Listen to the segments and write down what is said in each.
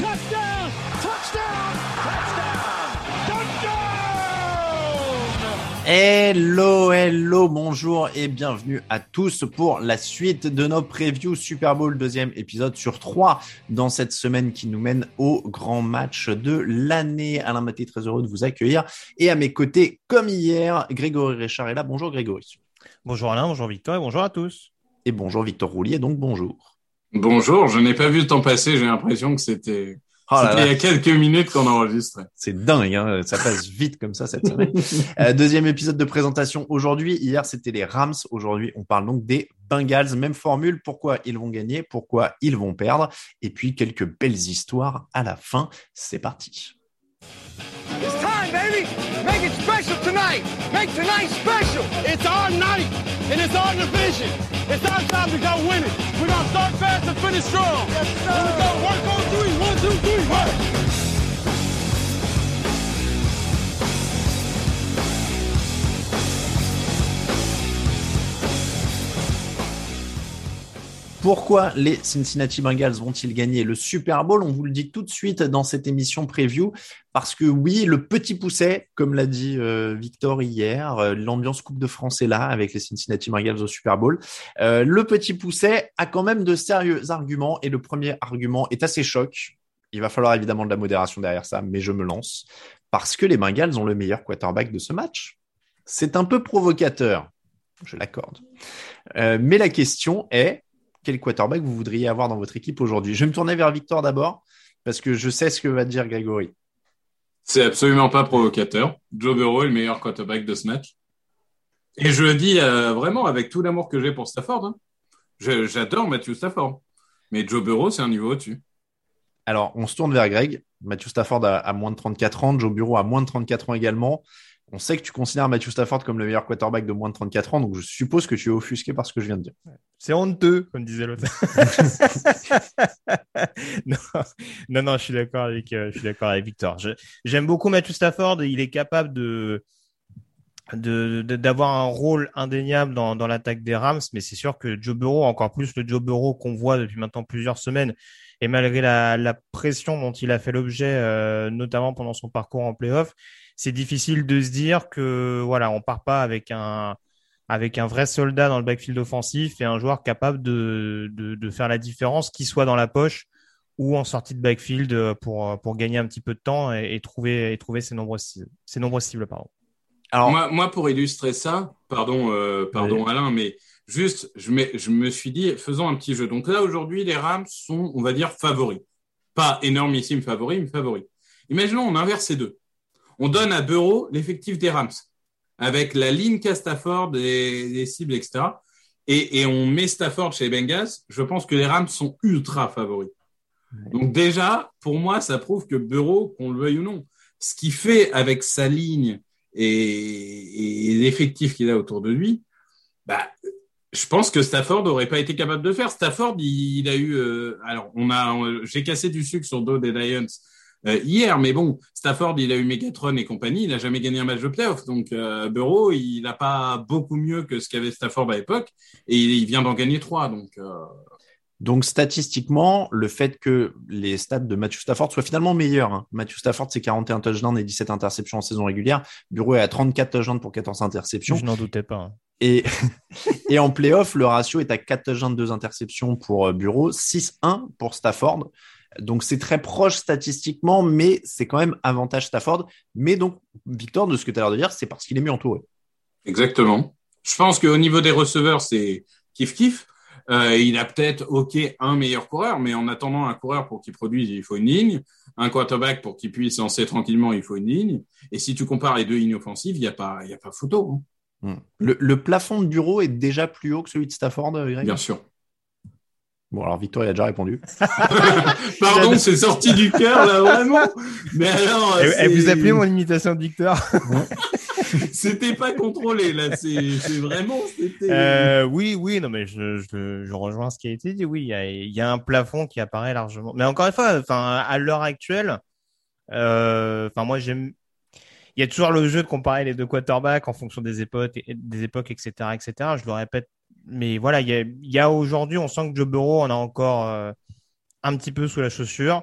Touchdown. Touchdown. Touchdown. Touchdown. Hello, hello, bonjour et bienvenue à tous pour la suite de nos previews Super Bowl, deuxième épisode sur trois dans cette semaine qui nous mène au grand match de l'année. Alain Maté, très heureux de vous accueillir. Et à mes côtés, comme hier, Grégory Richard est là. Bonjour Grégory. Bonjour Alain, bonjour Victor et bonjour à tous. Et bonjour Victor Roulier, donc bonjour. Bonjour, je n'ai pas vu le temps passer, j'ai l'impression que c'était Oh il y a quelques minutes qu'on enregistrait. C'est dingue, hein, ça passe vite comme ça cette semaine. Euh, deuxième épisode de présentation aujourd'hui. Hier, c'était les Rams. Aujourd'hui, on parle donc des Bengals. Même formule. Pourquoi ils vont gagner Pourquoi ils vont perdre Et puis quelques belles histoires à la fin. C'est parti. It's time, baby. Make it special tonight. Make tonight special. It's our night, and it's our division. It's our time to go win it. We're gonna start fast and finish strong. Yes, sir. And we go work on three. One, two, three, work. Pourquoi les Cincinnati Bengals vont-ils gagner le Super Bowl? On vous le dit tout de suite dans cette émission preview parce que oui, le petit pousset, comme l'a dit euh, Victor hier, euh, l'ambiance Coupe de France est là avec les Cincinnati Bengals au Super Bowl. Euh, le petit pousset a quand même de sérieux arguments et le premier argument est assez choc. Il va falloir évidemment de la modération derrière ça, mais je me lance parce que les Bengals ont le meilleur quarterback de ce match. C'est un peu provocateur, je l'accorde. Mais la question est quel quarterback vous voudriez avoir dans votre équipe aujourd'hui Je vais me tourner vers Victor d'abord, parce que je sais ce que va dire Grégory. C'est absolument pas provocateur. Joe Burrow est le meilleur quarterback de ce match. Et je le dis euh, vraiment avec tout l'amour que j'ai pour Stafford. hein. J'adore Matthew Stafford. Mais Joe Burrow, c'est un niveau au-dessus. Alors, on se tourne vers Greg. Matthew Stafford a, a moins de 34 ans, Joe Bureau a moins de 34 ans également. On sait que tu considères Matthew Stafford comme le meilleur quarterback de moins de 34 ans, donc je suppose que tu es offusqué par ce que je viens de dire. C'est honteux, comme disait l'autre. non, non, non, je suis d'accord avec, euh, je suis d'accord avec Victor. J'aime beaucoup Matthew Stafford. Il est capable de d'avoir un rôle indéniable dans, dans l'attaque des Rams, mais c'est sûr que Joe Burrow, encore plus le Joe Burrow qu'on voit depuis maintenant plusieurs semaines, et malgré la, la pression dont il a fait l'objet, euh, notamment pendant son parcours en playoff, c'est difficile de se dire que voilà, on part pas avec un avec un vrai soldat dans le backfield offensif et un joueur capable de, de, de faire la différence, qu'il soit dans la poche ou en sortie de backfield euh, pour, pour gagner un petit peu de temps et, et trouver, et trouver ses nombreuses cibles. Ses nombreuses cibles pardon. Alors, Moi, moi, pour illustrer ça, pardon, euh, pardon Alain, mais juste, je, mets- je me suis dit, faisons un petit jeu. Donc là, aujourd'hui, les Rams sont, on va dire, favoris. Pas énormissime favoris, mais favoris. Imaginons, on inverse ces deux. On donne à Bureau l'effectif des Rams, avec la ligne qu'a Stafford, des, des cibles, etc. Et, et on met Stafford chez les Bengals. Je pense que les Rams sont ultra favoris. Donc déjà, pour moi, ça prouve que Bureau, qu'on le veuille ou non, ce qu'il fait avec sa ligne et, et l'effectif qu'il a autour de lui, bah, je pense que Stafford n'aurait pas été capable de faire. Stafford, il, a eu, euh, alors on a, j'ai cassé du sucre sur le dos des Lions hier, mais bon, Stafford, il a eu Megatron et compagnie, il n'a jamais gagné un match de playoff. Donc euh, Burrow, il n'a pas beaucoup mieux que ce qu'avait Stafford à l'époque, et il, vient d'en gagner trois. Donc euh, donc statistiquement, le fait que les stats de Matthew Stafford soient finalement meilleurs. Hein. Matthew Stafford, c'est 41 touchdowns et 17 interceptions en saison régulière. Bureau est à 34 touchdowns pour 14 interceptions. Je n'en doutais pas. Hein. Et, et en playoff, le ratio est à 4 touchdowns, 2 interceptions pour euh, Bureau, 6-1 pour Stafford. Donc c'est très proche statistiquement, mais c'est quand même avantage Stafford. Mais donc, Victor, de ce que tu as l'air de dire, c'est parce qu'il est mieux entouré. Exactement. Je pense qu'au niveau des receveurs, c'est kiff-kiff. Euh, il a peut-être, OK, un meilleur coureur, mais en attendant un coureur pour qu'il produise, il faut une ligne. Un quarterback pour qu'il puisse lancer tranquillement, il faut une ligne. Et si tu compares les deux lignes offensives, il n'y a pas, il y a pas photo. Hein. Hmm. Le, plafond de bureau est déjà plus haut que celui de Stafford, Greg? Bien sûr. Bon, alors Victor, il a déjà répondu. Pardon, c'est sorti du cœur, là, vraiment. Mais alors. Elle, vous appelez mon imitation de Victor c'était pas contrôlé là, c'est vraiment. Euh, oui, oui, non mais je, je, je, rejoins ce qui a été dit. Oui, il y a, il y a un plafond qui apparaît largement. Mais encore une fois, enfin à l'heure actuelle, euh, enfin moi j'aime. Il y a toujours le jeu de comparer les deux quarterbacks en fonction des époques, des époques, etc., etc. Je le répète, mais voilà, il y a, aujourd'hui, on sent que Joe Burrow en a encore euh, un petit peu sous la chaussure.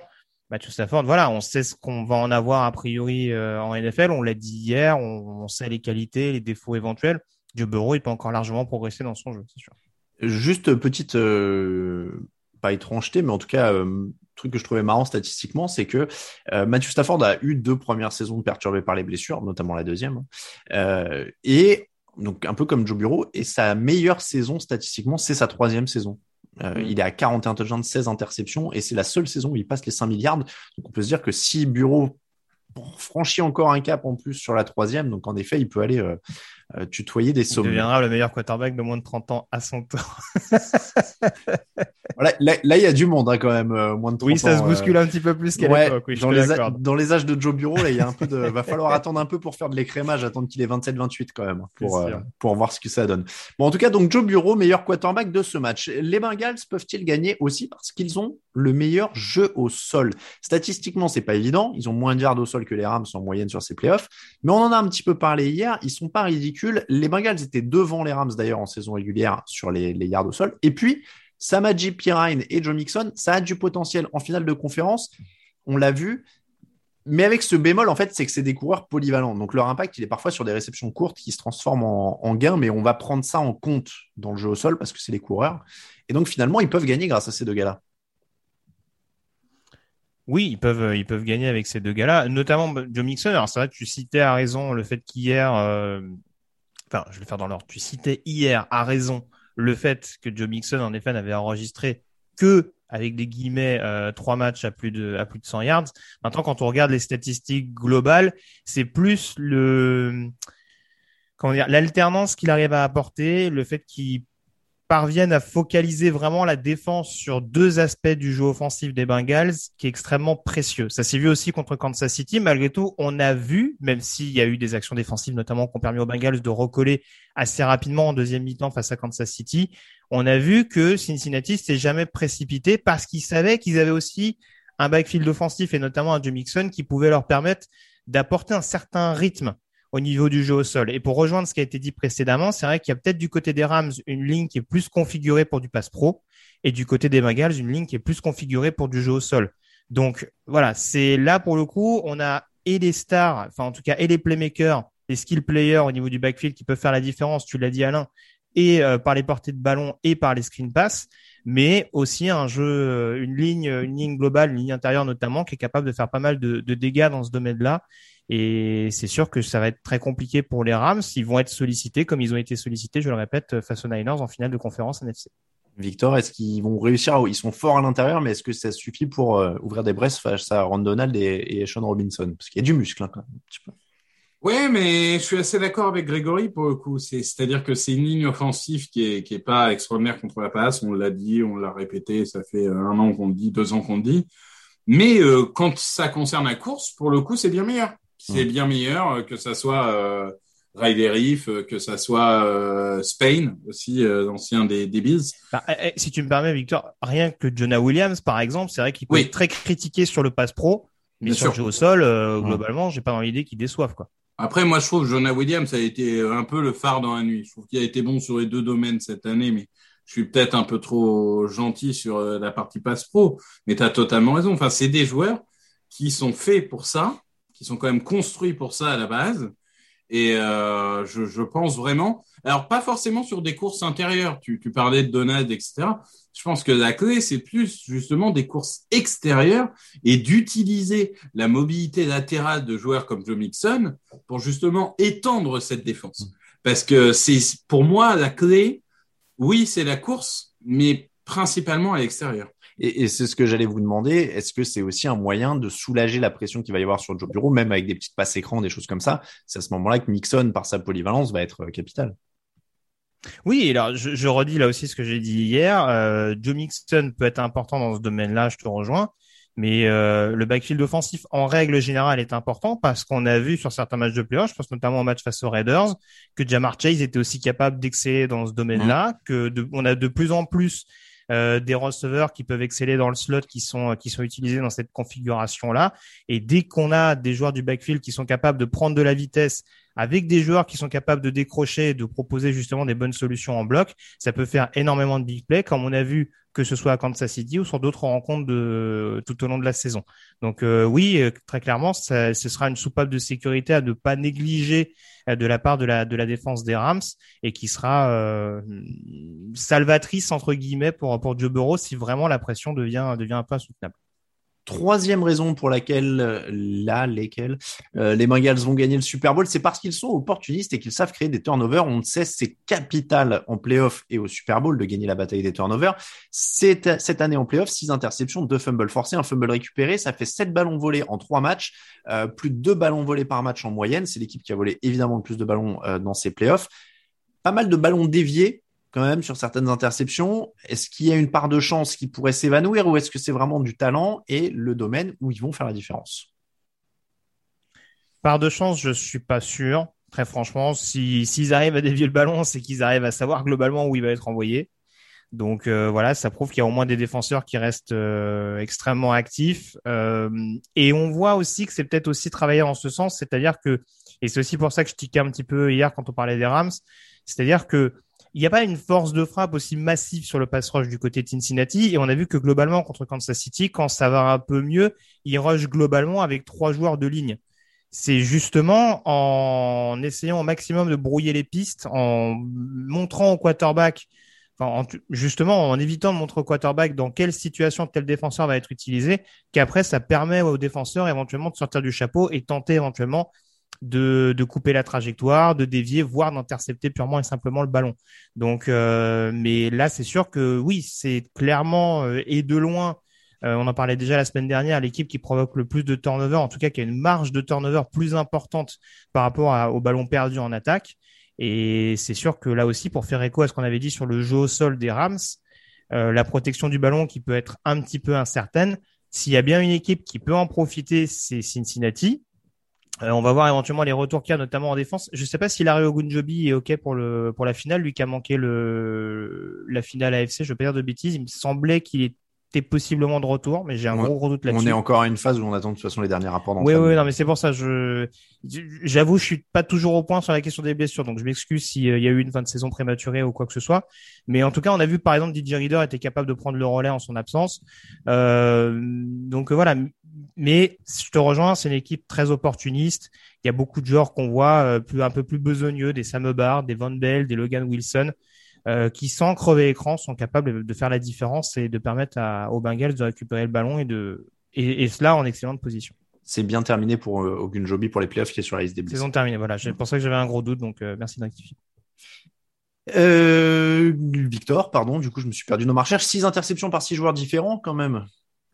Matthew Stafford, voilà, on sait ce qu'on va en avoir a priori euh, en NFL. On l'a dit hier, on, sait les qualités, les défauts éventuels. Joe Burrow, il peut encore largement progresser dans son jeu, c'est sûr. Juste petite, euh, pas étrangeté, mais en tout cas, euh, truc que je trouvais marrant statistiquement, c'est que Matthew Stafford a eu deux premières saisons perturbées par les blessures, notamment la deuxième, et donc un peu comme Joe Burrow, et sa meilleure saison statistiquement, c'est sa troisième saison. Euh, mm. Il est à 41 touchdowns, 16 interceptions, et c'est la seule saison où il passe les 5 milliards. Donc on peut se dire que si Bureau franchit encore un cap en plus sur la troisième, donc en effet, il peut aller euh, euh, tutoyer des sommets. Il deviendra le meilleur quarterback de moins de 30 ans à son tour. là, il y a du monde hein, quand même, euh, moins de 30 Oui, ça se bouscule un petit peu plus qu'à l'époque. Oui, dans, les dans les âges de Joe Bureau, là, il y a un peu de, va falloir attendre un peu pour faire de l'écrémage, attendre qu'il ait 27-28 quand même, pour, pour voir ce que ça donne. Bon, en tout cas, donc Joe Bureau, meilleur quarterback de ce match. Les Bengals peuvent-ils gagner aussi parce qu'ils ont le meilleur jeu au sol? Statistiquement, c'est pas évident. Ils ont moins de yards au sol que les Rams en moyenne sur ces playoffs. Mais on en a un petit peu parlé hier. Ils sont pas ridicules les Bengals étaient devant les Rams d'ailleurs en saison régulière sur les, yards au sol. Et puis, Samaji Pirine et Joe Mixon, ça a du potentiel en finale de conférence. On l'a vu. Mais avec ce bémol, en fait, c'est que c'est des coureurs polyvalents. Donc leur impact, il est parfois sur des réceptions courtes qui se transforment en, gains, mais on va prendre ça en compte dans le jeu au sol parce que c'est des coureurs. Et donc finalement, ils peuvent gagner grâce à ces deux gars-là. Oui, ils peuvent, ils peuvent gagner avec ces deux gars-là, notamment Joe Mixon. Alors c'est vrai tu citais à raison le fait qu'hier, euh, enfin, je vais le faire dans l'ordre. Tu citais hier, à raison, le fait que Joe Mixon, en effet, n'avait enregistré que avec des guillemets euh, trois matchs à plus de à plus de 100 yards. Maintenant, quand on regarde les statistiques globales, c'est plus le comment dire l'alternance qu'il arrive à apporter, le fait qu'il parviennent à focaliser vraiment la défense sur deux aspects du jeu offensif des Bengals qui est extrêmement précieux. Ça s'est vu aussi contre Kansas City. Malgré tout, on a vu, même s'il y a eu des actions défensives notamment qui ont permis aux Bengals de recoller assez rapidement en deuxième mi-temps face à Kansas City, on a vu que Cincinnati s'est jamais précipité parce qu'ils savaient qu'ils avaient aussi un backfield offensif et notamment un Joe qui pouvait leur permettre d'apporter un certain rythme au niveau du jeu au sol. Et pour rejoindre ce qui a été dit précédemment, c'est vrai qu'il y a peut-être du côté des Rams une ligne qui est plus configurée pour du pass pro et du côté des Bengals une ligne qui est plus configurée pour du jeu au sol. Donc voilà, c'est là pour le coup, on a et les stars, enfin en tout cas et les playmakers, les skill players au niveau du backfield qui peuvent faire la différence, tu l'as dit Alain, et euh, par les portées de ballon et par les screen pass, mais aussi un jeu, euh, une ligne, une ligne globale, une ligne intérieure notamment, qui est capable de faire pas mal de, de dégâts dans ce domaine-là et c'est sûr que ça va être très compliqué pour les Rams. Ils vont être sollicités comme ils ont été sollicités, je le répète, face aux Niners en finale de conférence NFC. Victor, est-ce qu'ils vont réussir? Ils sont forts à l'intérieur, mais est-ce que ça suffit pour euh, ouvrir des braises face à Ron Donald et, Sean Robinson? Parce qu'il y a du muscle hein, quand même, un petit peu. Ouais, mais je suis assez d'accord avec Grégory pour le coup. C'est-à-dire que c'est une ligne offensive qui est, qui est pas extraordinaire contre la passe. On l'a dit, on l'a répété. Ça fait un an qu'on le dit, deux ans qu'on le dit. Mais euh, quand ça concerne la course, pour le coup, c'est bien meilleur C'est bien meilleur que ça soit euh, Riley Reef, que ça soit euh, Spain aussi, l'ancien des, des Bills. Bah, eh, eh, si tu me permets, Victor, rien que Jonah Williams, par exemple, c'est vrai qu'il peut être très critiqué sur le pass pro, mais sur le jeu au sol, globalement, j'ai pas dans l'idée qu'il déçoive quoi. Après, moi, je trouve que Jonah Williams a été un peu le phare dans la nuit. Je trouve qu'il a été bon sur les deux domaines cette année, mais je suis peut-être un peu trop gentil sur euh, la partie passe pro. Mais tu as totalement raison. Enfin, c'est des joueurs qui sont faits pour ça, qui sont quand même construits pour ça à la base. Et euh, je, je, pense vraiment, alors pas forcément sur des courses intérieures. Tu, tu parlais de Donald, etc. Je pense que la clé, c'est plus justement des courses extérieures et d'utiliser la mobilité latérale de joueurs comme Joe Mixon pour justement étendre cette défense. Parce que c'est pour moi la clé. Oui, c'est la course, mais principalement à l'extérieur. Et, et c'est ce que j'allais vous demander. Est-ce que c'est aussi un moyen de soulager la pression qu'il va y avoir sur Joe Bureau, même avec des petites passes écrans, des choses comme ça? C'est à ce moment-là que Mixon, par sa polyvalence, va être capital. Oui, alors je, je, redis là aussi ce que j'ai dit hier. Euh, Joe Mixon peut être important dans ce domaine-là, je te rejoins. Mais euh, le backfield offensif, en règle générale, est important parce qu'on a vu sur certains matchs de playoff, je pense notamment au match face aux Raiders, que Jamar Chase était aussi capable d'exceller dans ce domaine-là, mmh. que de, on a de plus en plus euh, des receveurs qui peuvent exceller dans le slot, qui sont qui sont utilisés dans cette configuration-là. Et dès qu'on a des joueurs du backfield qui sont capables de prendre de la vitesse avec des joueurs qui sont capables de décrocher, de proposer justement des bonnes solutions en bloc, ça peut faire énormément de big play, comme on a vu que ce soit à Kansas City ou sur d'autres rencontres tout au long de la saison. Donc euh, oui, euh, très clairement, ce sera une soupape de sécurité à ne pas négliger euh, de la part de la, défense des Rams et qui sera salvatrice entre guillemets pour, pour Joe Burrow si vraiment la pression devient, devient un peu insoutenable. Troisième raison pour laquelle, euh, euh, les Bengals vont gagner le Super Bowl, c'est parce qu'ils sont opportunistes et qu'ils savent créer des turnovers. On sait, c'est capital en playoff et au Super Bowl de gagner la bataille des turnovers. C'est cette année en playoff, six interceptions, deux fumbles forcés, un fumble récupéré. Ça fait sept ballons volés en trois matchs, euh, plus de deux ballons volés par match en moyenne. C'est l'équipe qui a volé évidemment le plus de ballons dans ces playoffs. Pas mal de ballons déviés quand même sur certaines interceptions. Est-ce qu'il y a une part de chance qui pourrait s'évanouir ou est-ce que c'est vraiment du talent et le domaine où ils vont faire la différence? Part de chance, je suis pas sûr. Très franchement, s'ils arrivent à dévier le ballon, c'est qu'ils arrivent à savoir globalement où il va être envoyé. Donc euh, voilà, ça prouve qu'il y a au moins des défenseurs qui restent euh, extrêmement actifs. Euh, et on voit aussi que c'est peut-être aussi travailler en ce sens, c'est-à-dire que, et c'est aussi pour ça que je tiquais un petit peu hier quand on parlait des Rams, c'est-à-dire que il n'y a pas une force de frappe aussi massive sur le pass rush du côté de Cincinnati. Et on a vu que globalement, contre Kansas City, quand ça va un peu mieux, il rush globalement avec trois joueurs de ligne. C'est justement en essayant au maximum de brouiller les pistes, en montrant au quarterback, enfin, justement en évitant de montrer au quarterback dans quelle situation tel défenseur va être utilisé, qu'après ça permet aux défenseurs éventuellement de sortir du chapeau et tenter éventuellement de, couper la trajectoire, de dévier, voire d'intercepter purement et simplement le ballon. Donc, euh, mais là, c'est sûr que oui, c'est clairement euh, et de loin. Euh, on en parlait déjà la semaine dernière, l'équipe qui provoque le plus de turnover, en tout cas qui a une marge de turnover plus importante par rapport au ballon perdu en attaque. Et c'est sûr que là aussi, pour faire écho à ce qu'on avait dit sur le jeu au sol des Rams, la protection du ballon qui peut être un petit peu incertaine. S'il y a bien une équipe qui peut en profiter, c'est Cincinnati. Euh, on va voir éventuellement les retours qu'il y a, notamment en défense. Je ne sais pas si Larry Ogunjobi est OK pour, le, pour la finale, lui qui a manqué le, la finale AFC, je ne veux pas dire de bêtises. Il me semblait qu'il était possiblement de retour, mais j'ai un gros, gros doute là-dessus. On est encore à une phase où on attend de toute façon les derniers rapports Oui, oui, non, mais c'est pour ça. Je, j'avoue, je suis pas toujours au point sur la question des blessures, donc je m'excuse s'il euh, y a eu une fin de saison prématurée ou quoi que ce soit. Mais en tout cas, on a vu par exemple DJ Reader était capable de prendre le relais en son absence. Euh, donc voilà, mais je te rejoins, c'est une équipe très opportuniste. Il y a beaucoup de joueurs qu'on voit euh, plus, un peu plus besogneux, des Sam Hubbard, des Van Bell, des Logan Wilson, euh, qui sans crever l'écran sont capables de faire la différence et de permettre à, aux Bengals de récupérer le ballon et de et, et cela en excellente position. C'est bien terminé pour euh, Ogunjobi pour les playoffs qui est sur la liste des Saison terminée, voilà. C'est pour ça que j'avais un gros doute, donc euh, merci de Euh, Victor, pardon, du coup je me suis perdu dans ma recherche. Six interceptions par six joueurs différents quand même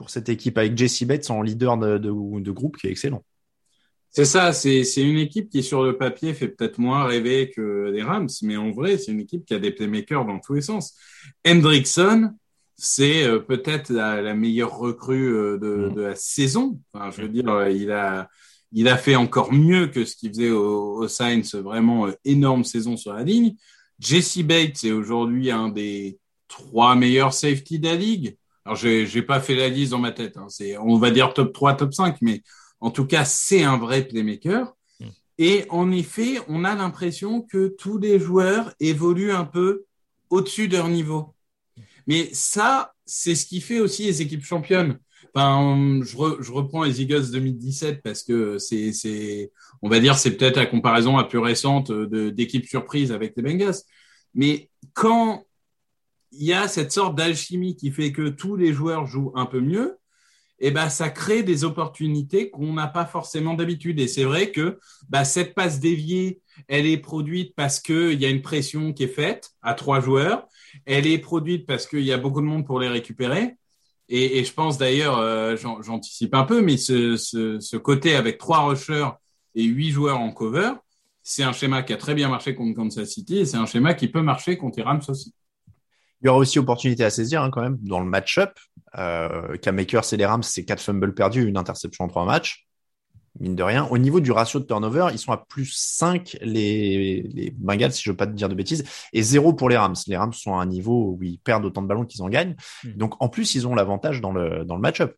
pour cette équipe avec Jesse Bates en leader de, de, groupe qui est excellent. C'est ça, c'est une équipe qui sur le papier fait peut-être moins rêver que les Rams, mais en vrai c'est une équipe qui a des playmakers dans tous les sens. Hendrickson, c'est euh, peut-être la, meilleure recrue euh, de, mm. de, la saison. Enfin, je veux dire, il a il a fait encore mieux que ce qu'il faisait au, au Saints, vraiment euh, énorme saison sur la ligne. Jesse Bates est aujourd'hui un des trois meilleurs safety de la ligue. Alors, j'ai, pas fait la liste dans ma tête. Hein. C'est, on va dire top 3, top 5, mais en tout cas, c'est un vrai playmaker. Mm. Et en effet, on a l'impression que tous les joueurs évoluent un peu au-dessus de leur niveau. Mais ça, c'est ce qui fait aussi les équipes championnes. Enfin, je, je reprends les Eagles 2017 parce que c'est, c'est, on va dire, c'est peut-être la comparaison la plus récente de, d'équipes surprises avec les Bengals. Mais quand il y a cette sorte d'alchimie qui fait que tous les joueurs jouent un peu mieux, et eh ben ça crée des opportunités qu'on n'a pas forcément d'habitude. Et c'est vrai que bah, cette passe déviée, elle est produite parce qu'il y a une pression qui est faite à trois joueurs. Elle est produite parce qu'il y a beaucoup de monde pour les récupérer. Et, je pense d'ailleurs, euh, j'anticipe un peu, mais ce, côté avec trois rushers et huit joueurs en cover, c'est un schéma qui a très bien marché contre Kansas City et c'est un schéma qui peut marcher contre les Rams aussi. Il y aura aussi opportunité à saisir hein, quand même dans le match-up. Euh, et les Rams, c'est quatre fumbles perdus, une interception en trois matchs mine de rien. Au niveau du ratio de turnover, ils sont à plus 5 les, les Bengals, si je veux pas te dire de bêtises, et 0 pour les Rams. Les Rams sont à un niveau où ils perdent autant de ballons qu'ils en gagnent. Hmm. Donc en plus, ils ont l'avantage dans le, dans le match-up.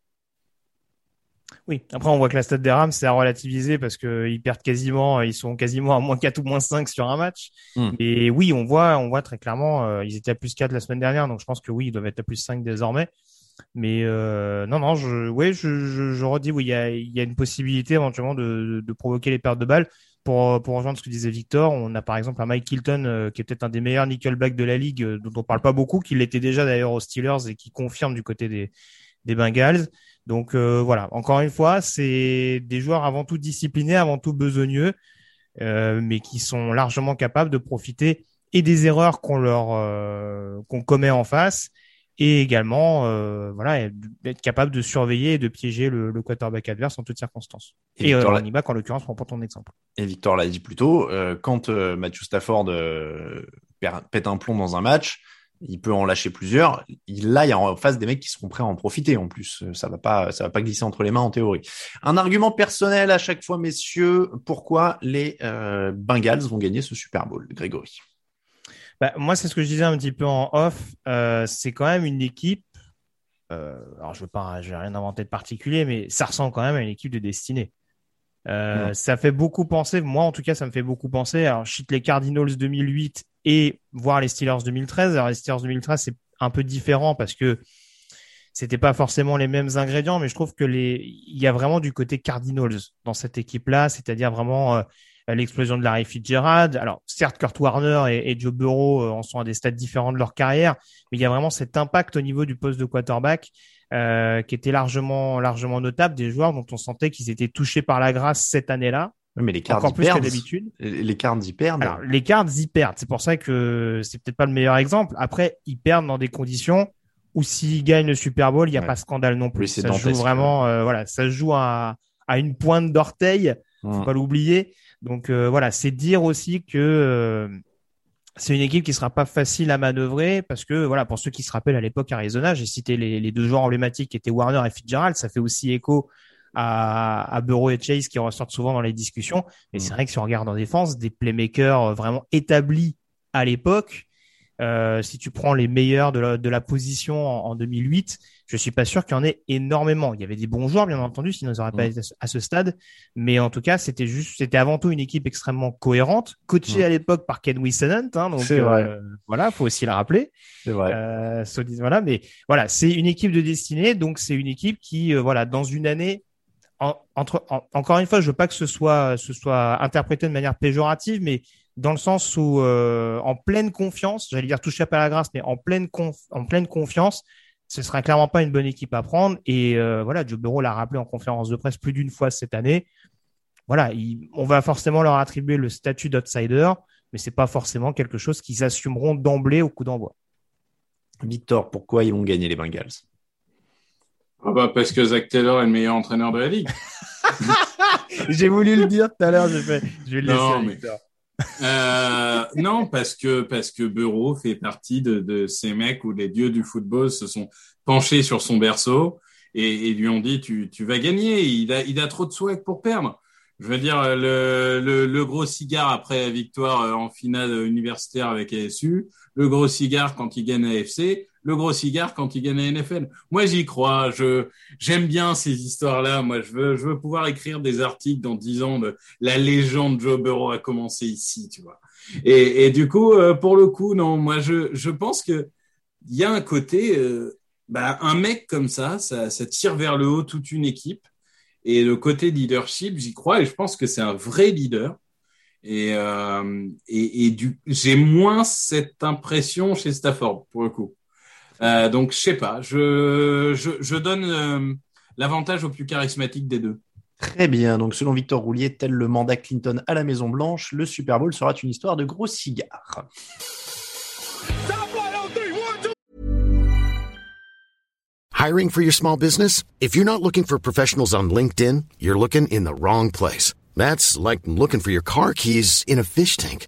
Oui, après on voit que la stat des Rams c'est à relativiser parce qu'ils perdent quasiment, ils sont quasiment à moins 4 ou moins 5 sur un match. Hmm. Et oui, on voit, on voit très clairement, euh, ils étaient à plus 4 la semaine dernière, donc je pense que oui, ils doivent être à plus 5 désormais. Mais euh, non, non, je, ouais, je, je, je redis, oui, il y a, y a une possibilité éventuellement de, de provoquer les pertes de balles. Pour, pour rejoindre ce que disait Victor, on a par exemple un Mike Hilton euh, qui est peut-être un des meilleurs nickelback de la ligue, euh, dont on parle pas beaucoup, qui l'était déjà d'ailleurs aux Steelers et qui confirme du côté des, des Bengals. Donc euh, voilà, encore une fois, c'est des joueurs avant tout disciplinés, avant tout besogneux, mais qui sont largement capables de profiter et des erreurs qu'on leur qu'on commet en face et également euh, voilà être capable de surveiller et de piéger le, le quarterback adverse en toutes circonstances. Et, et euh, running back en l'occurrence prend pour ton exemple. Et Victor l'a dit plus tôt, euh, quand euh, Matthew Stafford euh, pète un plomb dans un match, il peut en lâcher plusieurs. Là, il y a en face des mecs qui seront prêts à en profiter en plus. Ça va pas, ça va pas glisser entre les mains en théorie. Un argument personnel à chaque fois, messieurs. Pourquoi les Bengals vont gagner ce Super Bowl, Grégory? Bah, moi, c'est ce que je disais un petit peu en off. Euh, c'est quand même une équipe. Euh, alors, je veux pas, je vais rien inventer de particulier, mais ça ressemble quand même à une équipe de destinée. Euh, Ça fait beaucoup penser, moi en tout cas, ça me fait beaucoup penser. Alors, je les Cardinals 2008 et voir les Steelers 2013. Alors, les Steelers 2013, c'est un peu différent parce que c'était pas forcément les mêmes ingrédients, mais je trouve que les, il y a vraiment du côté Cardinals dans cette équipe-là, c'est-à-dire vraiment euh, l'explosion de Larry Fitzgerald. Alors, certes, Kurt Warner et, Joe Burrow euh, en sont à des stades différents de leur carrière, mais il y a vraiment cet impact au niveau du poste de quarterback euh, qui était largement, largement notable des joueurs dont on sentait qu'ils étaient touchés par la grâce cette année-là. mais les cards encore plus que d'habitude. Les cards y perdent. Alors, les cards y perdent. C'est pour ça que c'est peut-être pas le meilleur exemple. Après, ils perdent dans des conditions où s'ils gagnent le Super Bowl, il n'y a pas scandale non plus. ça se joue vraiment, euh, voilà, ça se joue à, à une pointe d'orteil. Faut hum. pas l'oublier. Donc euh, voilà, c'est dire aussi que euh, c'est une équipe qui sera pas facile à manœuvrer parce que voilà, pour ceux qui se rappellent à l'époque Arizona, j'ai cité les, deux joueurs emblématiques qui étaient Warner et Fitzgerald, ça fait aussi écho à, à Burrow et Chase qui ressortent souvent dans les discussions. Et c'est mm. vrai que si on regarde en défense, des playmakers vraiment établis à l'époque, euh, si tu prends les meilleurs de la, de la position en, en 2008, je suis pas sûr qu'il y en ait énormément. Il y avait des bons joueurs, bien entendu, sinon ils n'auraient pas été à ce stade. Mais en tout cas, c'était juste, c'était avant tout une équipe extrêmement cohérente, coachée à l'époque par Ken Whisenant. Hein, donc euh, voilà, faut aussi le rappeler. C'est vrai. Euh, voilà, mais voilà, c'est une équipe de destinée, donc c'est une équipe qui, euh, voilà, dans une année, entre, encore une fois, je veux pas que ce soit, ce soit interprété de manière péjorative, mais dans le sens où, euh, en pleine confiance, j'allais dire touché à la grâce, mais en pleine, en pleine confiance, ce sera clairement pas une bonne équipe à prendre. Et euh, voilà, Joe Burrow l'a rappelé en conférence de presse plus d'une fois cette année. Voilà, on va forcément leur attribuer le statut d'outsider, mais c'est pas forcément quelque chose qu'ils assumeront d'emblée au coup d'envoi. Victor, pourquoi ils vont gagner les Bengals? Ah bah parce que Zach Taylor est le meilleur entraîneur de la ligue. J'ai voulu le dire tout à l'heure, je vais le laisser Victor. Euh, non, parce que parce que Bureau fait partie de, de, ces mecs où les dieux du football se sont penchés sur son berceau et, et lui ont dit tu, tu vas gagner. Il a il a trop de swag pour perdre. Je veux dire, le, le, le gros cigare après la victoire en finale universitaire avec ASU, le gros cigare quand il gagne AFC, le gros cigare quand il gagne la NFL. Moi, j'y crois. Je j'aime bien ces histoires-là. Moi, je veux je veux pouvoir écrire des articles dans dix ans de la légende Joe Burrow a commencé ici, tu vois. Et, et du coup, euh, pour le coup, non. Moi, je je pense que il y a un côté, euh, bah, un mec comme ça, ça, ça tire vers le haut toute une équipe. Et le côté leadership, j'y crois et je pense que c'est un vrai leader. Et, euh, et, et j'ai moins cette impression chez Stafford pour le coup. Euh, donc je sais pas, je, je, je donne euh, l'avantage au plus charismatique des deux. Très bien. Donc, selon Victor Roulier, tel le mandat Clinton à la Maison Blanche, le Super Bowl sera une histoire de gros cigares. Hiring for your small business? If you're not looking for professionals on LinkedIn, you're looking in the wrong place. That's like looking for your car keys in a fish tank.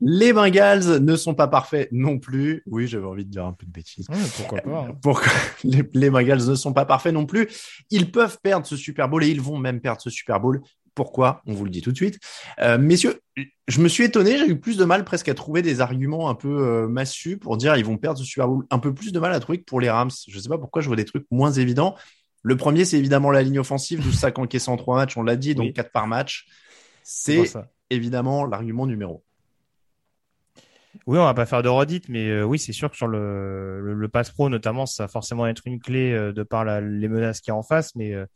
Les Bengals ne sont pas parfaits non plus. Oui, j'avais envie de dire un peu de bêtises. Pourquoi pas hein. Pourquoi les, les Bengals ne sont pas parfaits non plus? Ils peuvent perdre ce Super Bowl et ils vont même perdre ce Super Bowl. Pourquoi? On vous le dit tout de suite. Euh, messieurs, je me suis étonné, j'ai eu plus de mal presque à trouver des arguments un peu euh, massus pour dire ils vont perdre ce Super Bowl. Un peu plus de mal à trouver que pour les Rams. Je sais pas pourquoi je vois des trucs moins évidents. Le premier, c'est évidemment la ligne offensive, 12 sacs encaissés en trois matchs, on l'a dit, donc Oui. 4 par match. C'est évidemment l'argument numéro. Oui, on va pas faire de redite, mais euh, oui, c'est sûr que sur le, pass pro, notamment, ça va forcément être une clé euh, de par les menaces qu'il y a en face. Mais euh,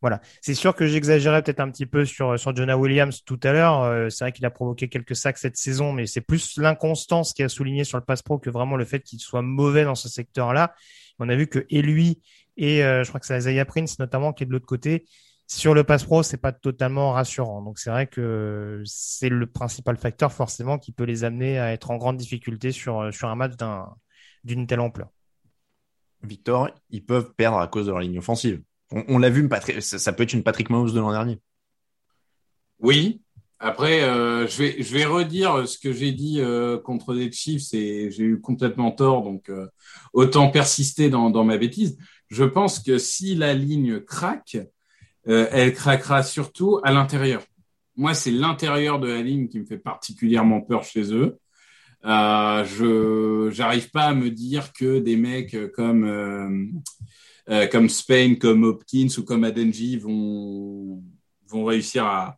voilà, c'est sûr que j'exagérais peut-être un petit peu sur, Jonah Williams tout à l'heure. C'est vrai qu'il a provoqué quelques sacs cette saison, mais c'est plus l'inconstance qui a souligné sur le pass pro que vraiment le fait qu'il soit mauvais dans ce secteur-là. On a vu que et lui et je crois que c'est Isaiah Prince notamment qui est de l'autre côté. Sur le pass pro, c'est pas totalement rassurant. Donc c'est vrai que c'est le principal facteur forcément qui peut les amener à être en grande difficulté sur, sur un match d'un, d'une telle ampleur. Victor, ils peuvent perdre à cause de leur ligne offensive. On, on l'a vu, ça, ça peut être une Patrick Mahomes de l'an dernier. Oui. Après, euh, je vais je vais redire ce que j'ai dit euh, contre les Chiefs et j'ai eu complètement tort, donc euh, autant persister dans dans ma bêtise. Je pense que si la ligne craque, euh, elle craquera surtout à l'intérieur. Moi, c'est l'intérieur de la ligne qui me fait particulièrement peur chez eux. Euh, je j'arrive pas à me dire que des mecs comme euh, comme Spain, comme Hopkins ou comme Adenji vont vont réussir à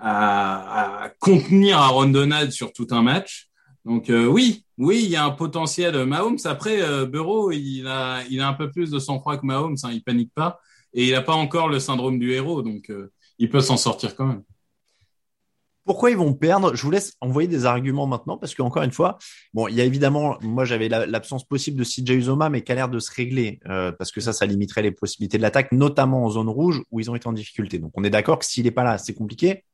à, contenir Aaron Donald sur tout un match. Donc oui, oui, il y a un potentiel Mahomes. Après, Burrow, il a, il a un peu plus de sang-froid que Mahomes. Hein, il panique pas et il n'a pas encore le syndrome du héros, donc euh, il peut s'en sortir quand même. Pourquoi ils vont perdre? Je vous laisse envoyer des arguments maintenant parce qu'encore une fois, il y a évidemment, moi j'avais la- l'absence possible de CJ Uzoma, mais qui a l'air de se régler euh, parce que ça, ça limiterait les possibilités de l'attaque, notamment en zone rouge où ils ont été en difficulté. Donc on est d'accord que s'il n'est pas là, c'est compliqué,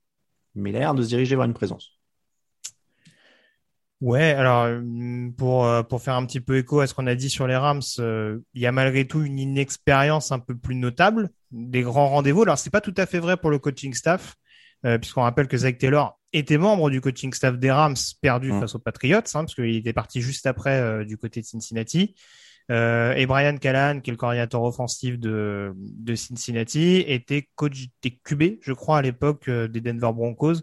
mais il a l'air de se diriger vers une présence. Ouais, alors euh, pour, euh, pour faire un petit peu écho à ce qu'on a dit sur les Rams, euh, il y a malgré tout une inexpérience un peu plus notable, des grands rendez-vous. Alors c'est pas tout à fait vrai pour le coaching staff, euh, puisqu'on rappelle que Zach Taylor était membre du coaching staff des Rams, perdu Mm. face aux Patriots, hein, parce qu'il était parti juste après euh, du côté de Cincinnati. Et Brian Callahan, qui est le coordinateur offensif de, de Cincinnati, était coach des QB, je crois, à l'époque des Denver Broncos,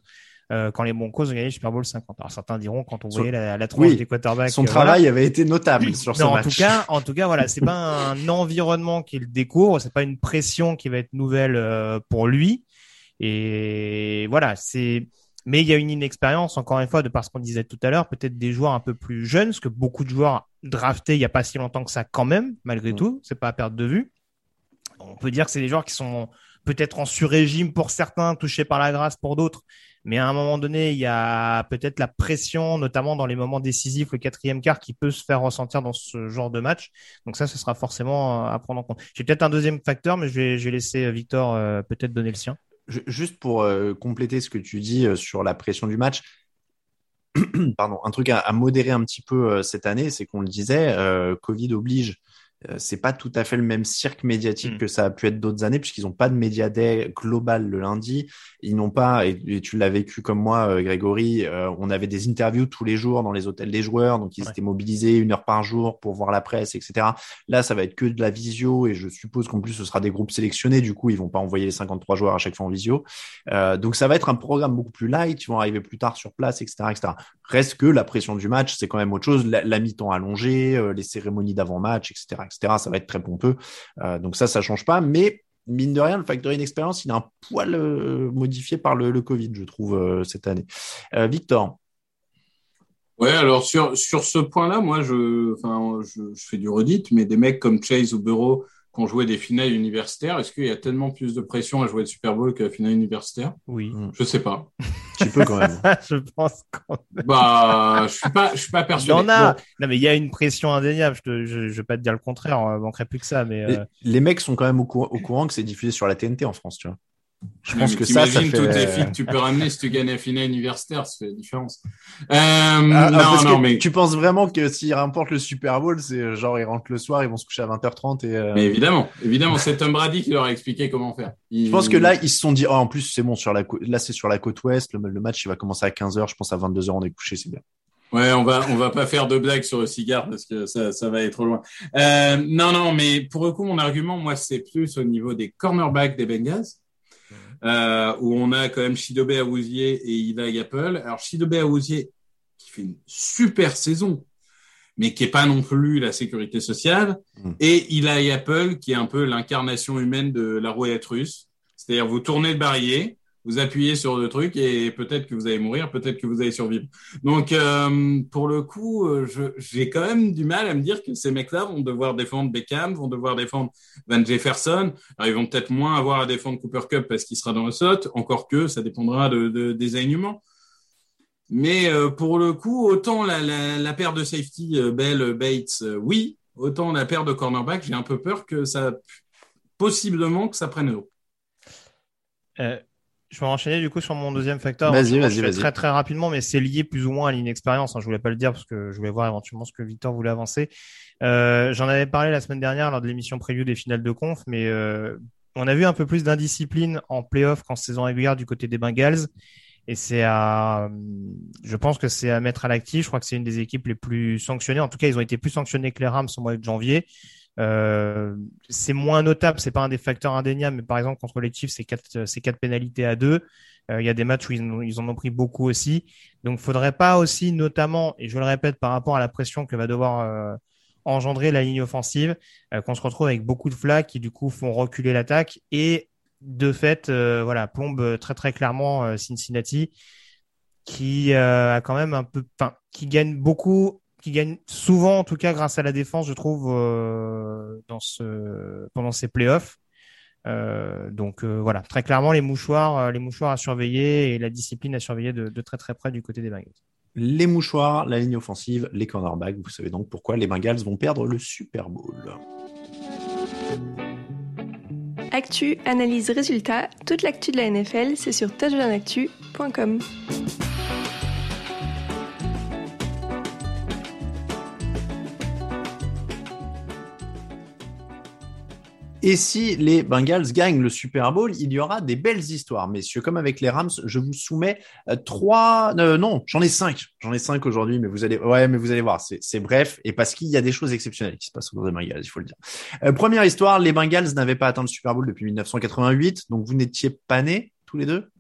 euh, quand les Broncos ont gagné le Super Bowl 50. Alors certains diront quand on voyait la, la tronche Oui, des quarterbacks. Son euh, travail voilà. avait été notable sur ce Non, en match. tout cas, en tout cas, voilà, c'est pas un environnement qu'il découvre, c'est pas une pression qui va être nouvelle euh, pour lui. Et voilà, c'est Mais il y a une inexpérience, encore une fois, de par ce qu'on disait tout à l'heure, peut-être des joueurs un peu plus jeunes, parce que beaucoup de joueurs draftés il n'y a pas si longtemps que ça quand même, malgré Mm. tout, c'est pas à perdre de vue. On peut dire que c'est des joueurs qui sont peut-être en sur-régime pour certains, touchés par la grâce pour d'autres. Mais à un moment donné, il y a peut-être la pression, notamment dans les moments décisifs, le quatrième quart, qui peut se faire ressentir dans ce genre de match. Donc ça, ce sera forcément euh, à prendre en compte. J'ai peut-être un deuxième facteur, mais je vais, laisser euh, Victor euh, peut-être donner le sien. Ju- Juste pour compléter ce que tu dis sur la pression du match, pardon, un truc à, modérer un petit peu cette année, c'est qu'on le disait, Covid oblige. Euh, c'est pas tout à fait le même cirque médiatique Mm. que ça a pu être d'autres années, puisqu'ils n'ont pas de média day global le lundi. Ils n'ont pas, et, et tu l'as vécu comme moi, euh, Grégory, euh, on avait des interviews tous les jours dans les hôtels des joueurs, donc ils Ouais. étaient mobilisés une heure par jour pour voir la presse, etc. Là, ça va être que de la visio, et je suppose qu'en plus, ce sera des groupes sélectionnés, du coup, ils vont pas envoyer les 53 joueurs à chaque fois en visio. Euh, donc ça va être un programme beaucoup plus light, ils vont arriver plus tard sur place, etc. etc. Reste que la pression du match, c'est quand même autre chose. La, la mi-temps allongée, euh, les cérémonies d'avant-match, etc., etc. Ça va être très pompeux. Euh, donc ça, ça change pas. Mais mine de rien, le facteur inexpérience, il est un poil euh, modifié par le, Covid, je trouve, euh, cette année. Victor, Ouais, alors sur, sur ce point-là, moi, je, je fais du redit, mais des mecs comme Chase ou Bureau qui ont joué des finales universitaires, est-ce qu'il y a tellement plus de pression à jouer le Super Bowl qu'à la finale universitaire? Oui. Je sais pas. tu peux quand même. je pense qu'on Bah, je suis pas, je suis pas Il y persuadé. en a. Bon, Non, mais il y a une pression indéniable. Je, je vais pas te dire le contraire. On manquerait plus que ça. Mais Les, euh, les mecs sont quand même au, cour- au courant que c'est diffusé sur la TNT en France, tu vois. Je pense que ça, ça fait. toutes les filles que tu peux ramener si tu gagnes la finale universitaire, ça fait la différence. Euh, Ah, non, ah, parce non, que mais, Tu penses vraiment que s'ils remportent le Super Bowl, c'est genre ils rentrent le soir, ils vont se coucher à 20h30 et. euh, mais évidemment, évidemment, c'est Tom Brady qui leur a expliqué comment faire. Il- Je pense que là, ils se sont dit, oh, en plus, c'est bon, sur la côte, là, c'est sur la côte ouest, le, le match, il va commencer à 15h, je pense à 22h, on est couché, c'est bien. Ouais, on va on va pas faire de blagues sur le cigare parce que ça ça va aller trop loin. Euh, non non, mais pour le coup, mon argument, moi, c'est plus au niveau des cornerbacks des Bengals, euh, où on a quand même Shidobe Awuzie et Eli Apple. Alors Shidobe Awuzie qui fait une super saison, mais qui est pas non plus la sécurité sociale, Mm. et Eli Apple qui est un peu l'incarnation humaine de la rouette russe. C'est-à-dire vous tournez le barillet, vous appuyez sur le truc et peut-être que vous allez mourir, peut-être que vous allez survivre. Donc, euh, pour le coup, euh, j'ai quand même du mal à me dire que ces mecs-là vont devoir défendre Beckham, vont devoir défendre Van Jefferson. Ils vont peut-être moins avoir à défendre Cooper Cup parce qu'il sera dans le slot, encore que ça dépendra de, de- des alignements. Mais euh, pour le coup, autant la, paire de safety Bell, Bates, oui, autant la paire de cornerback, j'ai un peu peur que ça, possiblement que ça prenne l'eau. Euh, je vais enchaîner du coup sur mon deuxième facteur. Vas-y, Je vas-y, vas-y. Très très rapidement, mais c'est lié plus ou moins à l'inexpérience. Hein. Je voulais pas le dire parce que je voulais voir éventuellement ce que Victor voulait avancer. Euh, J'en avais parlé la semaine dernière lors de l'émission preview des finales de conf, mais euh, on a vu un peu plus d'indiscipline en playoff qu'en saison régulière du côté des Bengals. Et c'est à, je pense que c'est à mettre à l'actif. Je crois que c'est une des équipes les plus sanctionnées. En tout cas, ils ont été plus sanctionnés que les Rams au mois de janvier. Euh, c'est moins notable, c'est pas un des facteurs indéniables, mais par exemple contre les Chiefs, c'est quatre, c'est quatre pénalités à deux. Euh, Il y a des matchs où ils, ils en ont pris beaucoup aussi. Donc, faudrait pas aussi, notamment, et je le répète, par rapport à la pression que va devoir euh, engendrer la ligne offensive, euh, qu'on se retrouve avec beaucoup de flags qui du coup font reculer l'attaque et de fait, euh, voilà, plombe très très clairement euh, Cincinnati, qui euh, a quand même un peu, enfin, qui gagne beaucoup, qui gagne souvent en tout cas grâce à la défense, je trouve, euh, dans ce pendant ces playoffs. Euh, donc euh, voilà, très clairement les mouchoirs, euh, les mouchoirs à surveiller et la discipline à surveiller de, de très très près du côté des Bengals. Les mouchoirs, la ligne offensive, les cornerbacks, vous savez donc pourquoi les Bengals vont perdre le Super Bowl. Actu, analyse, résultat, toute l'actu de la NFL, c'est sur touchdownactu.com. Et si les Bengals gagnent le Super Bowl, il y aura des belles histoires, messieurs. Comme avec les Rams, je vous soumets euh, trois. euh, non, j'en ai cinq. J'en ai cinq aujourd'hui, mais vous allez, ouais, mais vous allez voir, c'est bref et parce qu'il y a des choses exceptionnelles qui se passent autour des Bengals, il faut le dire. Euh, première histoire, les Bengals n'avaient pas atteint le Super Bowl depuis 1988, donc vous n'étiez pas nés tous les deux?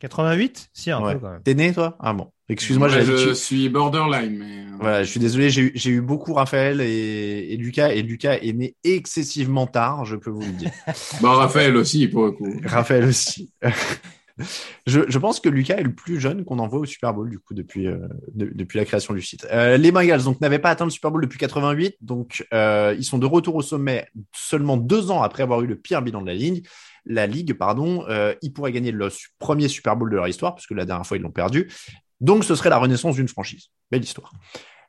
88 Si, un Ouais. peu quand même. T'es né toi? Ah bon. Excuse-moi, Ouais, je suis borderline, mais euh, Voilà, je suis désolé, j'ai eu, beaucoup Raphaël et, et Lucas, et Lucas est né excessivement tard, je peux vous le dire. Bon, Raphaël aussi, pour le coup. Raphaël aussi. Je, je, pense que Lucas est le plus jeune qu'on envoie au Super Bowl du coup depuis euh, de, depuis la création du site. Euh, les Bengals donc n'avaient pas atteint le Super Bowl depuis 88, donc euh, ils sont de retour au sommet seulement deux ans après avoir eu le pire bilan de la ligue. La ligue, pardon, euh, ils pourraient gagner le premier Super Bowl de leur histoire puisque la dernière fois ils l'ont perdu. Donc ce serait la renaissance d'une franchise. Belle histoire.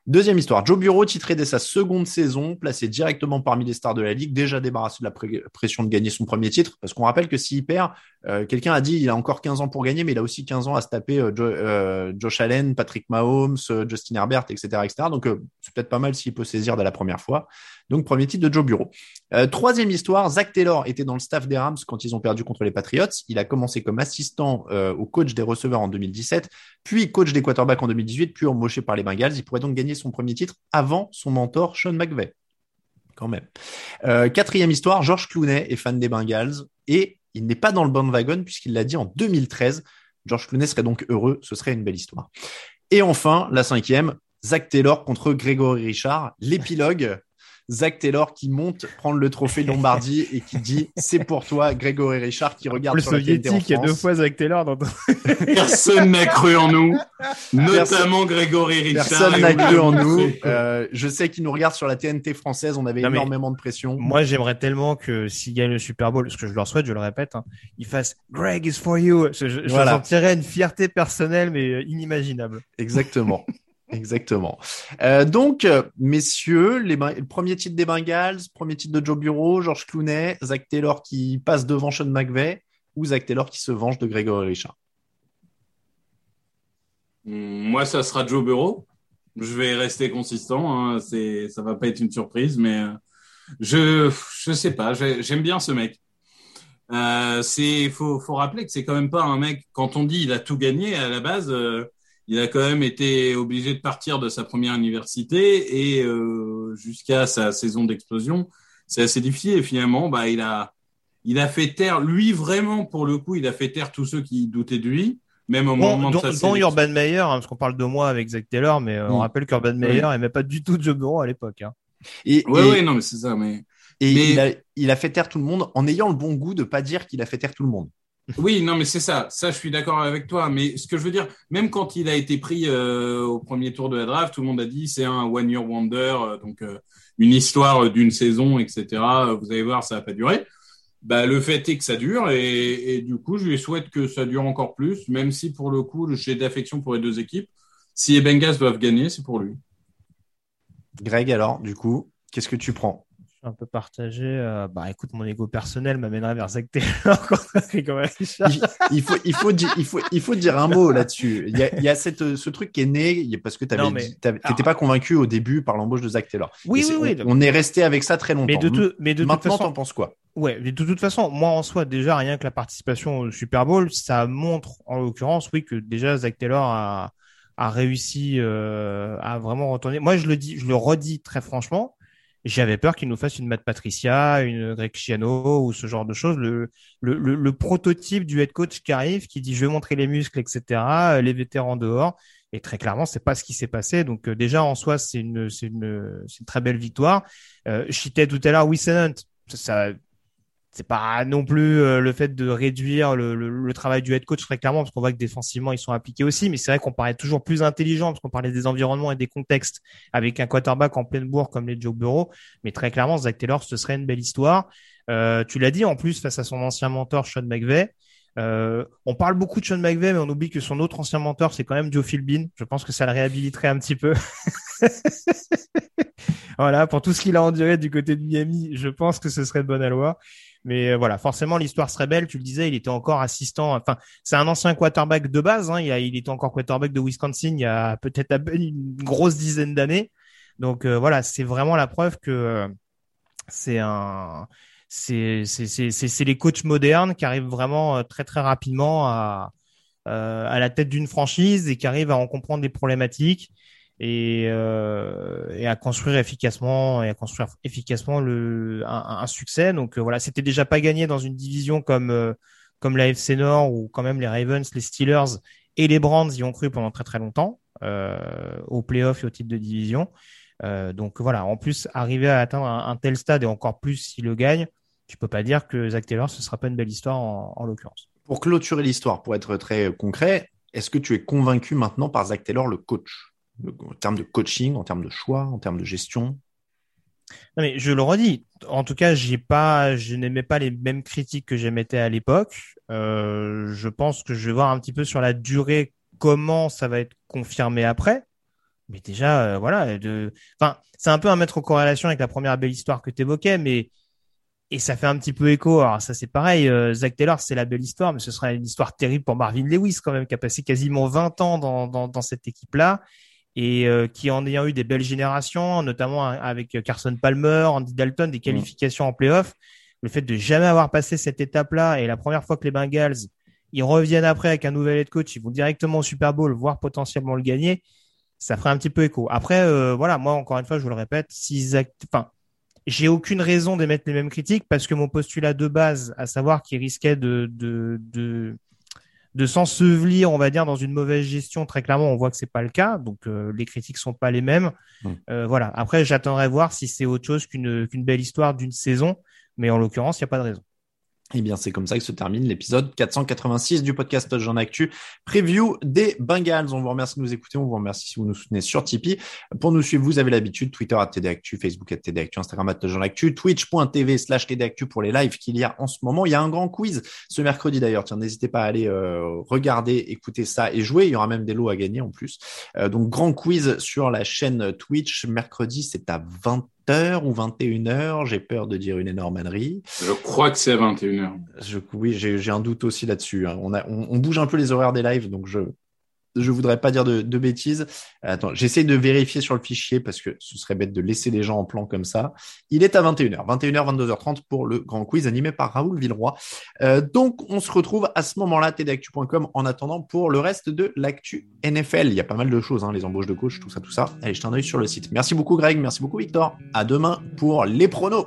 Deuxième histoire, Joe Bureau, titré dès sa seconde saison, placé directement parmi les stars de la Ligue, déjà débarrassé de la pression de gagner son premier titre, parce qu'on rappelle que s'il perd, euh, quelqu'un a dit il a encore 15 ans pour gagner, mais il a aussi 15 ans à se taper euh, euh, Josh Allen, Patrick Mahomes, Justin Herbert, etc. etc. Donc c'est peut-être pas mal s'il peut saisir dès la première fois. Donc, premier titre de Joe Bureau. Troisième histoire, Zach Taylor était dans le staff des Rams quand ils ont perdu contre les Patriots. Il a commencé comme assistant au coach des receveurs en 2017, puis coach des quarterbacks en 2018, puis embauché par les Bengals. Il pourrait donc gagner son premier titre avant son mentor Sean McVay. Quand même. Euh, quatrième histoire, George Clooney est fan des Bengals et il n'est pas dans le bandwagon puisqu'il l'a dit en 2013. George Clooney serait donc heureux, ce serait une belle histoire. Et enfin, la cinquième, Zach Taylor contre Grégory Richard, l'épilogue Zach Taylor qui monte prendre le trophée Lombardie et qui dit c'est pour toi Grégory Richard qui regarde le sur soviétique il y a deux fois Zach Taylor dans personne n'a cru en nous notamment Grégory Richard. Personne n'a cru en nous. euh, je sais qu'il nous regarde sur la TNT française on avait énormément de pression. moi j'aimerais tellement que s'il gagne le Super Bowl ce que je leur souhaite je le répète hein, il fasse Greg is for you. Je, je, je sentirais une fierté personnelle mais inimaginable. Exactement Exactement. Euh, donc, euh, messieurs, le premier titre des Bengals, premier titre de Joe Bureau, George Clooney, Zach Taylor qui passe devant Sean McVay ou Zach Taylor qui se venge de Gregory Richard hmm, Moi, ça sera Joe Bureau. Je vais rester consistant. Hein. C'est, ça va pas être une surprise, mais euh, je, je sais pas. J'aime bien ce mec. Euh, c'est, faut, faut rappeler que c'est quand même pas un mec. Quand on dit il a tout gagné à la base. Il a quand même été obligé de partir de sa première université et euh, jusqu'à sa saison d'explosion, c'est assez difficile. Et finalement, bah, il a, il a fait taire, lui vraiment pour le coup, il a fait taire tous ceux qui doutaient de lui, même au moment de sa saison. Urban Meyer, hein, parce qu'on parle de moi avec Zach Taylor, mais euh, on mm. rappelle qu'Urban Meyer n'aimait pas du tout Joe Burrow à l'époque. Hein. Et, oui, oui, non, mais c'est ça. Mais, et Il, a, il a fait taire tout le monde en ayant le bon goût de pas dire qu'il a fait taire tout le monde. Oui, non, mais c'est ça. Ça, je suis d'accord avec toi. Mais ce que je veux dire, même quand il a été pris euh, au premier tour de la draft, tout le monde a dit c'est un one year wonder, euh, donc euh, une histoire d'une saison, etc. Vous allez voir, ça va pas durer. Bah, le fait est que ça dure et, et, du coup, je lui souhaite que ça dure encore plus, même si pour le coup, j'ai d'affection pour les deux équipes. Si les Bengals doivent gagner, c'est pour lui. Greg, alors, du coup, qu'est-ce que tu prends? Un peu partagé. Euh, bah, écoute, mon ego personnel m'amènerait vers Zach Taylor. il, faut, il faut, il faut, il faut dire un mot là-dessus. Il y a, il y a cette, ce truc qui est né parce que tu n'étais pas convaincu au début par l'embauche de Zach Taylor. Oui, oui, oui. On, est resté avec ça très longtemps. Mais de, mais de Maintenant, t'en penses quoi? Ouais, mais de toute façon, moi en soi, déjà rien que la participation au Super Bowl, ça montre en l'occurrence, oui, que déjà Zach Taylor a, a réussi euh, à vraiment retourner. Moi, je le dis, je le redis très franchement j'avais peur qu'il nous fasse une Matt Patricia, une Greg Chiano ou ce genre de choses. Le, le, le, prototype du head coach qui arrive, qui dit je vais montrer les muscles, etc. Les vétérans dehors. Et très clairement, c'est pas ce qui s'est passé. Donc euh, déjà en soi, c'est une, c'est une, c'est une très belle victoire. Euh, je citais tout à l'heure Hunt. Ça, c'est pas non plus euh, le fait de réduire le, travail du head coach très clairement parce qu'on voit que défensivement ils sont appliqués aussi mais c'est vrai qu'on paraît toujours plus intelligent parce qu'on parlait des environnements et des contextes avec un quarterback en pleine bourre comme les Joe Burrow. Mais très clairement Zach Taylor ce serait une belle histoire. Euh, tu l'as dit en plus face à son ancien mentor Sean McVay euh, on parle beaucoup de Sean McVay mais on oublie que son autre ancien mentor c'est quand même Joe Philbin. Je pense que ça le réhabiliterait un petit peu. Voilà pour tout ce qu'il a enduré du côté de Miami je pense que ce serait de bonne loi mais euh, voilà, forcément, l'histoire serait belle. Tu le disais, il était encore assistant. Enfin, c'est un ancien quarterback de base. Hein. Il, a, était encore quarterback de Wisconsin il y a peut-être une grosse dizaine d'années. Donc euh, voilà, c'est vraiment la preuve que euh, c'est un, c'est les coachs modernes qui arrivent vraiment très très rapidement à à la tête d'une franchise et qui arrivent à en comprendre les problématiques et, euh, et à construire efficacement et à construire efficacement le un, un succès. Donc euh, voilà, c'était déjà pas gagné dans une division comme euh, comme la FC Nord ou quand même les Ravens, les Steelers et les Brands y ont cru pendant très très longtemps euh, au playoff et au titre de division. Euh, donc voilà, en plus arriver à atteindre un, tel stade et encore plus s'il le gagne, tu peux pas dire que Zach Taylor ce sera pas une belle histoire en, en l'occurrence. Pour clôturer l'histoire, pour être très concret, est-ce que tu es convaincu maintenant par Zach Taylor, le coach, en termes de coaching, en termes de choix, en termes de gestion mais je le redis. En tout cas, j'ai pas, je n'aimais pas les mêmes critiques que j'émettais à l'époque. Euh, je pense que je vais voir un petit peu sur la durée comment ça va être confirmé après. Mais déjà, euh, voilà, enfin, c'est un peu à mettre en corrélation avec la première belle histoire que tu évoquais, mais et ça fait un petit peu écho. Alors ça c'est pareil, euh, Zach Taylor c'est la belle histoire, mais ce sera une histoire terrible pour Marvin Lewis quand même, qui a passé quasiment 20 ans dans, dans cette équipe-là et euh, qui en ayant eu des belles générations, notamment avec Carson Palmer, Andy Dalton, des qualifications en playoff, le fait de jamais avoir passé cette étape-là et la première fois que les Bengals ils reviennent après avec un nouvel head coach, ils vont directement au Super Bowl, voire potentiellement le gagner, ça ferait un petit peu écho. Après, euh, voilà, moi encore une fois, je vous le répète, si enfin, j'ai aucune raison d'émettre les mêmes critiques parce que mon postulat de base, à savoir qu'il risquait de, de, de, de s'ensevelir, on va dire, dans une mauvaise gestion, très clairement, on voit que c'est pas le cas. Donc, euh, les critiques sont pas les mêmes. Mm. Euh, voilà. Après, j'attendrai voir si c'est autre chose qu'une qu'une belle histoire d'une saison. Mais en l'occurrence, il n'y a pas de raison. Eh bien, c'est comme ça que se termine l'épisode 486 du podcast Jean Actu, preview des Bengals. On vous remercie de nous écouter, on vous remercie si vous nous soutenez sur Tipeee. Pour nous suivre, vous avez l'habitude, Twitter à TDActu, Facebook à TDActu, Instagram à Jean Actu, twitch.tv slash TDActu pour les lives qu'il y a en ce moment. Il y a un grand quiz ce mercredi d'ailleurs. Tiens, n'hésitez pas à aller euh, regarder, écouter ça et jouer. Il y aura même des lots à gagner en plus. Euh, donc, grand quiz sur la chaîne Twitch. Mercredi, c'est à 20 h ou 21h. J'ai peur de dire une énorme ânerie. Je crois que c'est à 21h. Je, oui, j'ai un doute aussi là-dessus. hein. On, on- on bouge un peu les horaires des lives, donc je je voudrais pas dire de, bêtises. Attends, j'essaie de vérifier sur le fichier parce que ce serait bête de laisser les gens en plan comme ça. Il est à 21h, 21h, 22h30 pour le grand quiz animé par Raoul Villeroy. Euh, donc, on se retrouve à ce moment-là, tdactu.com, en attendant pour le reste de l'actu NFL. Il y a pas mal de choses, hein, les embauches de coach, tout ça, tout ça. Allez, jetez un œil sur le site. Merci beaucoup, Greg. Merci beaucoup, Victor. À demain pour les pronos.